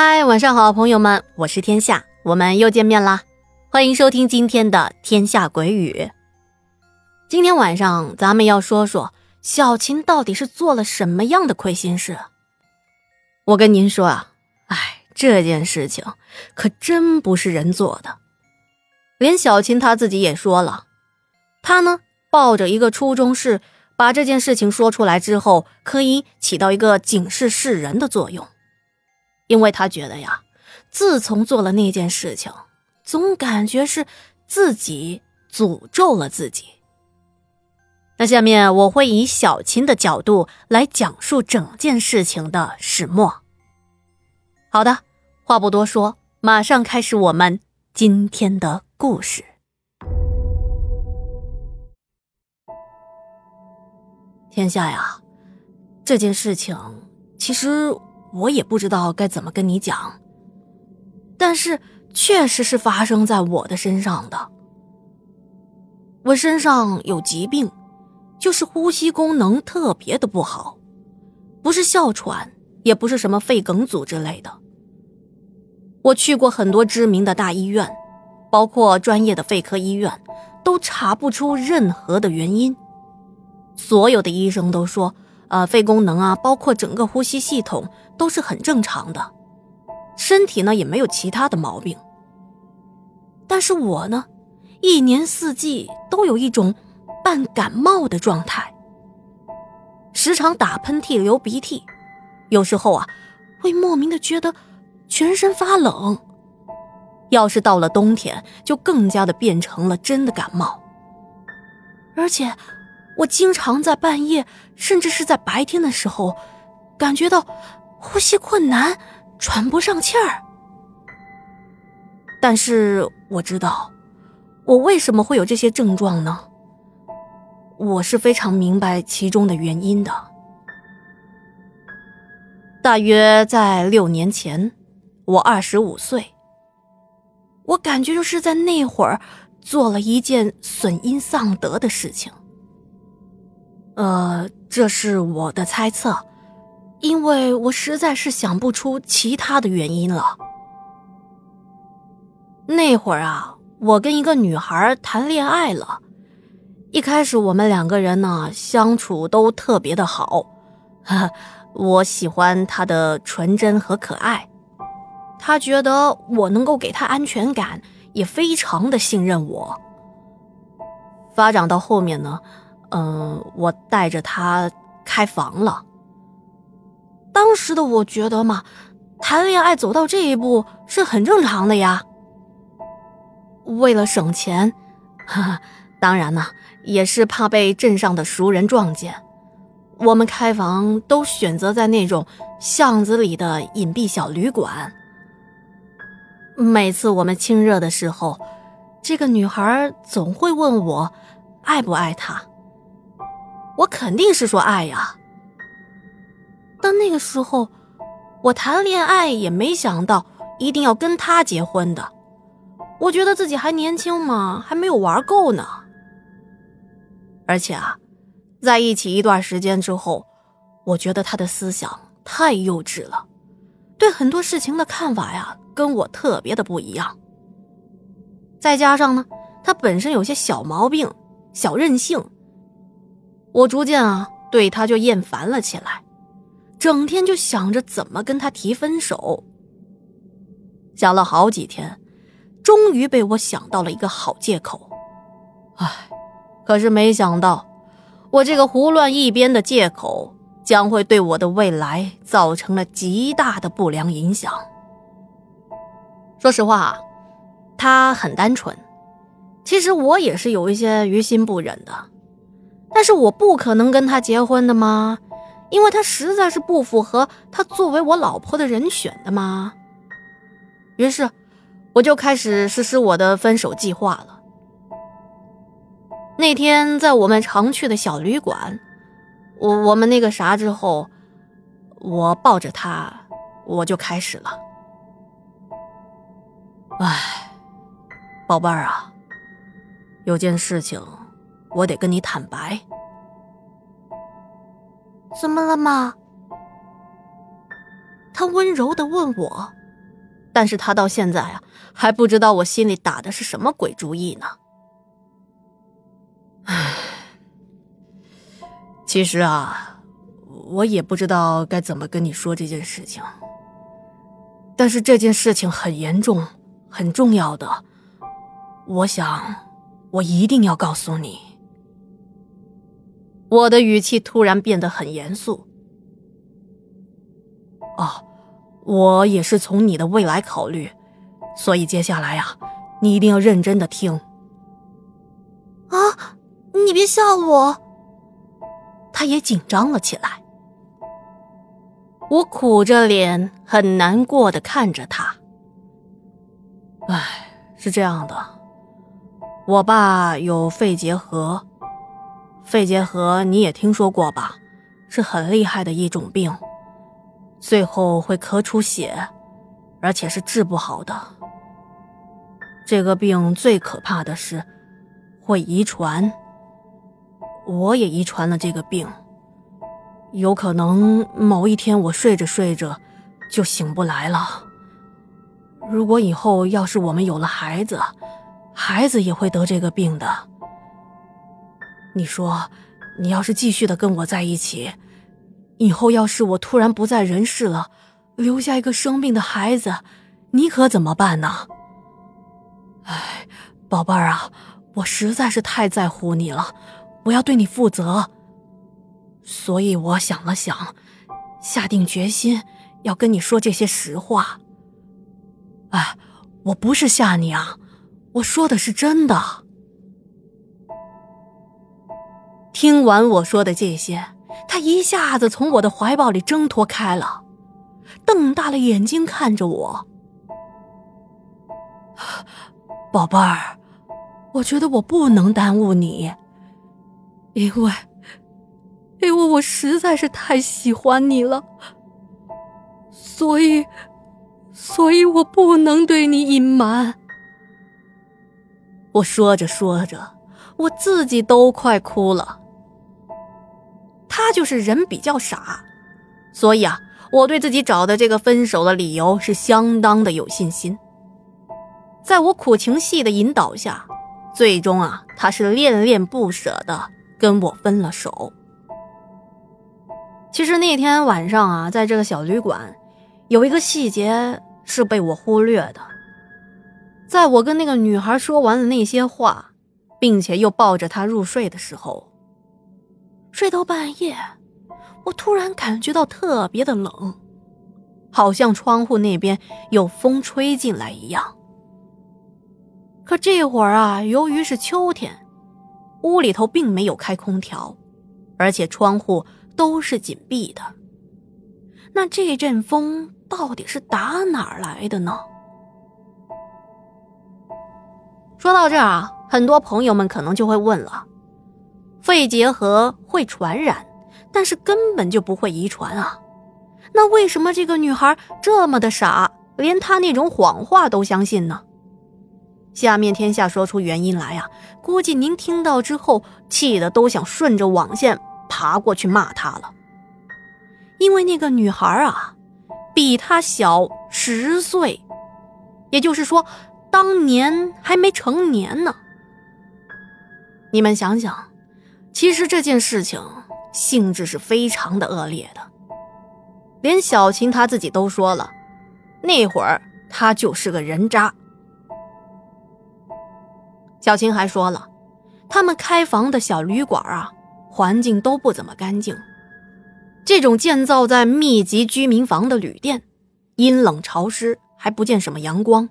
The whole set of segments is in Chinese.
嗨，晚上好，朋友们，我是天下，我们又见面啦，欢迎收听今天的《天下鬼语》。今天晚上咱们要说说小琴到底是做了什么样的亏心事。我跟您说啊，哎，这件事情可真不是人做的。连小琴她自己也说了，她呢抱着一个初衷是把这件事情说出来之后，可以起到一个警示世人的作用。因为他觉得呀，自从做了那件事情，总感觉是自己诅咒了自己。那下面我会以小琴的角度来讲述整件事情的始末。好的，话不多说，马上开始我们今天的故事。天下呀，这件事情其实。我也不知道该怎么跟你讲，但是确实是发生在我的身上的。我身上有疾病，就是呼吸功能特别的不好，不是哮喘，也不是什么肺梗阻之类的。我去过很多知名的大医院，包括专业的肺科医院，都查不出任何的原因。所有的医生都说。呃，肺功能啊，包括整个呼吸系统都是很正常的，身体呢也没有其他的毛病。但是我呢，一年四季都有一种半感冒的状态，时常打喷嚏、流鼻涕，有时候啊，会莫名的觉得全身发冷。要是到了冬天，就更加的变成了真的感冒，而且。我经常在半夜，甚至是在白天的时候，感觉到呼吸困难、喘不上气儿。但是我知道，我为什么会有这些症状呢？我是非常明白其中的原因的。大约在六年前，我二十五岁，我感觉就是在那会儿做了一件损阴丧德的事情。呃，这是我的猜测，因为我实在是想不出其他的原因了。那会儿啊，我跟一个女孩谈恋爱了，一开始我们两个人呢相处都特别的好，我喜欢她的纯真和可爱，她觉得我能够给她安全感，也非常的信任我。发展到后面呢。嗯，我带着他开房了。当时的我觉得嘛，谈恋爱走到这一步是很正常的呀。为了省钱，哈哈，当然呢，也是怕被镇上的熟人撞见，我们开房都选择在那种巷子里的隐蔽小旅馆。每次我们亲热的时候，这个女孩总会问我爱不爱他。我肯定是说爱呀，但那个时候，我谈恋爱也没想到一定要跟他结婚的。我觉得自己还年轻嘛，还没有玩够呢。而且啊，在一起一段时间之后，我觉得他的思想太幼稚了，对很多事情的看法呀，跟我特别的不一样。再加上呢，他本身有些小毛病，小任性。我逐渐啊对他就厌烦了起来，整天就想着怎么跟他提分手。想了好几天，终于被我想到了一个好借口。唉，可是没想到，我这个胡乱一编的借口将会对我的未来造成了极大的不良影响。说实话，他很单纯，其实我也是有一些于心不忍的。但是我不可能跟他结婚的吗？因为他实在是不符合他作为我老婆的人选的吗？于是，我就开始实施我的分手计划了。那天在我们常去的小旅馆，我我们那个啥之后，我抱着他，我就开始了。哎，宝贝儿啊，有件事情。我得跟你坦白，怎么了嘛？他温柔的问我，但是他到现在啊，还不知道我心里打的是什么鬼主意呢。唉，其实啊，我也不知道该怎么跟你说这件事情。但是这件事情很严重，很重要的，我想，我一定要告诉你。我的语气突然变得很严肃。哦，我也是从你的未来考虑，所以接下来呀，你一定要认真的听。啊，你别吓我！他也紧张了起来。我苦着脸，很难过的看着他。唉，是这样的，我爸有肺结核，肺结核你也听说过吧？是很厉害的一种病，最后会咳出血，而且是治不好的。这个病最可怕的是会遗传，我也遗传了这个病。有可能某一天我睡着睡着就醒不来了。如果以后要是我们有了孩子，孩子也会得这个病的。你说，你要是继续的跟我在一起，以后要是我突然不在人世了，留下一个生病的孩子，你可怎么办呢？哎，宝贝儿啊，我实在是太在乎你了，我要对你负责。所以我想了想，下定决心要跟你说这些实话。哎，我不是吓你啊，我说的是真的。听完我说的这些，他一下子从我的怀抱里挣脱开了，瞪大了眼睛看着我。宝贝儿，我觉得我不能耽误你，因为。因为我实在是太喜欢你了，所以，所以我不能对你隐瞒。我说着说着，我自己都快哭了。他就是人比较傻，所以啊，我对自己找的这个分手的理由是相当的有信心。在我苦情戏的引导下，最终啊，他是恋恋不舍的跟我分了手。其实那天晚上啊，在这个小旅馆，有一个细节是被我忽略的。在我跟那个女孩说完了那些话，并且又抱着她入睡的时候，睡到半夜，我突然感觉到特别的冷，好像窗户那边有风吹进来一样。可这会儿啊，由于是秋天，屋里头并没有开空调，而且窗户。都是紧闭的，那这阵风到底是打哪儿来的呢？说到这儿啊，很多朋友们可能就会问了：肺结核会传染，但是根本就不会遗传啊，那为什么这个女孩这么的傻，连她那种谎话都相信呢？下面天下说出原因来啊，估计您听到之后，气的都想顺着网线。爬过去骂他了，因为那个女孩啊，比他小十岁，也就是说，当年还没成年呢。你们想想，其实这件事情性质是非常的恶劣的，连小琴她自己都说了，那会儿他就是个人渣。小琴还说了，他们开房的小旅馆啊。环境都不怎么干净，这种建造在密集居民房的旅店，阴冷潮湿，还不见什么阳光，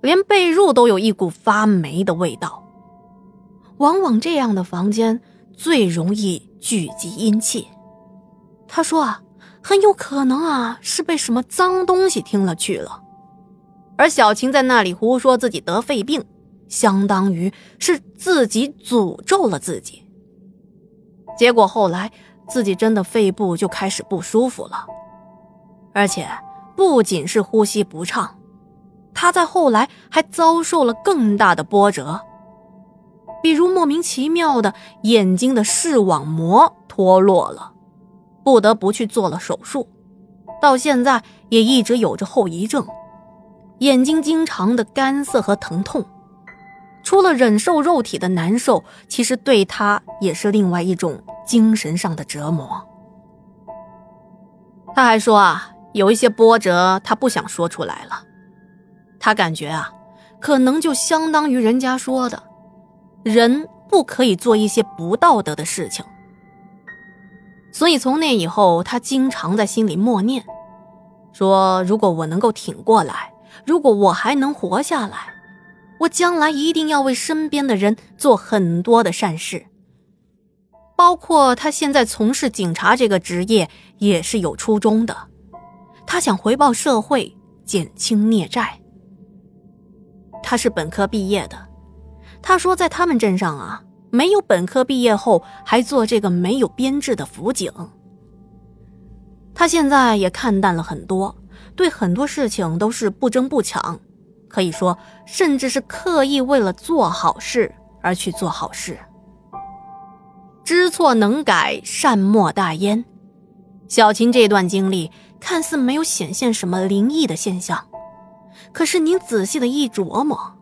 连被褥都有一股发霉的味道。往往这样的房间最容易聚集阴气。他说啊，很有可能啊是被什么脏东西听了去了。而小晴在那里胡说自己得肺病，相当于是自己诅咒了自己。结果后来自己真的肺部就开始不舒服了，而且不仅是呼吸不畅，他在后来还遭受了更大的波折，比如莫名其妙的眼睛的视网膜脱落了，不得不去做了手术，到现在也一直有着后遗症，眼睛经常的干涩和疼痛。除了忍受肉体的难受，其实对他也是另外一种精神上的折磨。他还说啊，有一些波折他不想说出来了，他感觉啊，可能就相当于人家说的，人不可以做一些不道德的事情。所以从那以后，他经常在心里默念，说如果我能够挺过来，如果我还能活下来。我将来一定要为身边的人做很多的善事，包括他现在从事警察这个职业也是有初衷的，他想回报社会，减轻孽债。他是本科毕业的，他说在他们镇上啊，没有本科毕业后还做这个没有编制的辅警。他现在也看淡了很多，对很多事情都是不争不抢。可以说，甚至是刻意为了做好事而去做好事。知错能改，善莫大焉。小琴这段经历看似没有显现什么灵异的现象，可是您仔细的一琢磨，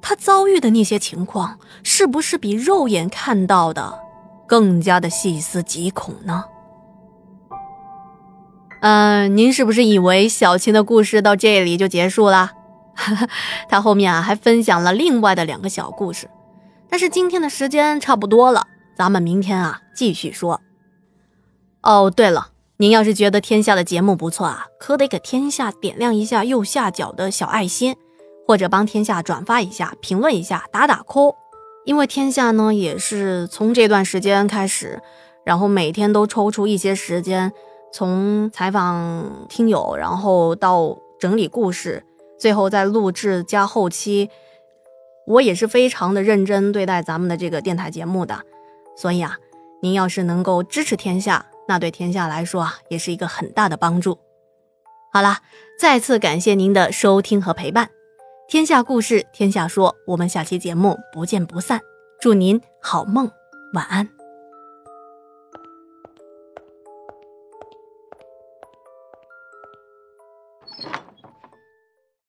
他遭遇的那些情况，是不是比肉眼看到的更加的细思极恐呢？嗯，您是不是以为小琴的故事到这里就结束了？他后面啊还分享了另外的两个小故事，但是今天的时间差不多了，咱们明天啊继续说。哦，对了，您要是觉得天下的节目不错啊，可得给天下点亮一下右下角的小爱心，或者帮天下转发一下、评论一下、打打 call。因为天下呢也是从这段时间开始，然后每天都抽出一些时间，从采访听友，然后到整理故事。最后再录制加后期，我也是非常的认真对待咱们的这个电台节目的，所以啊，您要是能够支持天下，那对天下来说啊，也是一个很大的帮助。好了，再次感谢您的收听和陪伴，天下故事天下说，我们下期节目不见不散，祝您好梦，晚安。